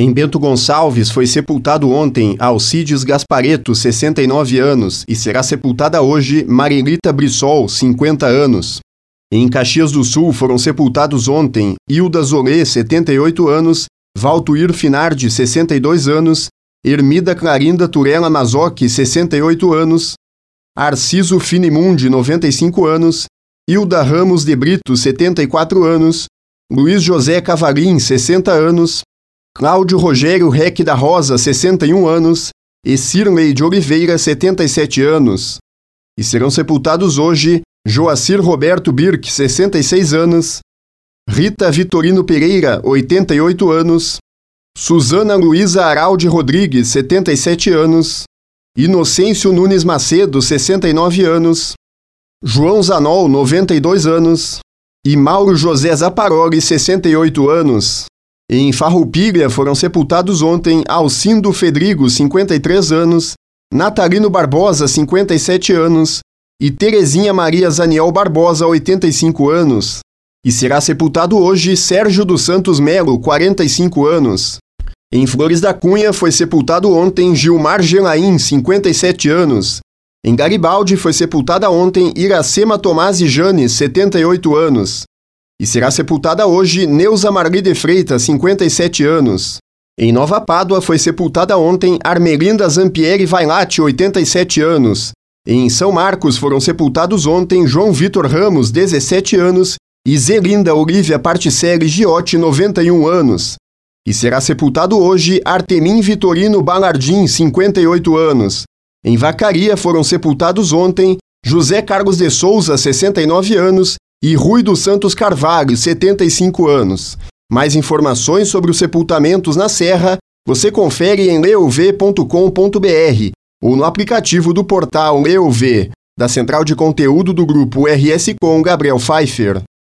Em Bento Gonçalves foi sepultado ontem Alcides Gaspareto, 69 anos, e será sepultada hoje Marilita Brissol, 50 anos. Em Caxias do Sul foram sepultados ontem Hilda Zolê, 78 anos, Valtuir Finardi, 62 anos, Ermida Clarinda Turela Mazoc, 68 anos, Arciso Finimundi, 95 anos, Hilda Ramos de Brito, 74 anos, Luiz José Cavalim, 60 anos, Cláudio Rogério Reck da Rosa, 61 anos, e Cirlei de Oliveira, 77 anos. E serão sepultados hoje Joacir Roberto Birk, 66 anos, Rita Vitorino Pereira, 88 anos, Suzana Luiza Araldi Rodrigues, 77 anos, Inocêncio Nunes Macedo, 69 anos, João Zanol, 92 anos, e Mauro José Zaparoli, 68 anos. Em Farroupilha foram sepultados ontem Alcindo Fedrigo, 53 anos, Natalino Barbosa, 57 anos e Terezinha Maria Zaniel Barbosa, 85 anos. E será sepultado hoje Sérgio dos Santos Melo, 45 anos. Em Flores da Cunha foi sepultado ontem Gilmar Gelaim, 57 anos. Em Garibaldi foi sepultada ontem Iracema Tomás e Jane, 78 anos. E será sepultada hoje Neuza Marli de Freitas, 57 anos. Em Nova Pádua foi sepultada ontem Armelinda Zampieri Vailate, 87 anos. Em São Marcos foram sepultados ontem João Vitor Ramos, 17 anos, e Zelinda Olivia Particelli Giotti, 91 anos. E será sepultado hoje Artemim Vitorino Balardim, 58 anos. Em Vacaria foram sepultados ontem José Carlos de Souza, 69 anos, e Rui dos Santos Carvalho, 75 anos. Mais informações sobre os sepultamentos na Serra você confere em leov.com.br ou no aplicativo do portal Leov, da central de conteúdo do grupo RS Com Gabriel Pfeiffer.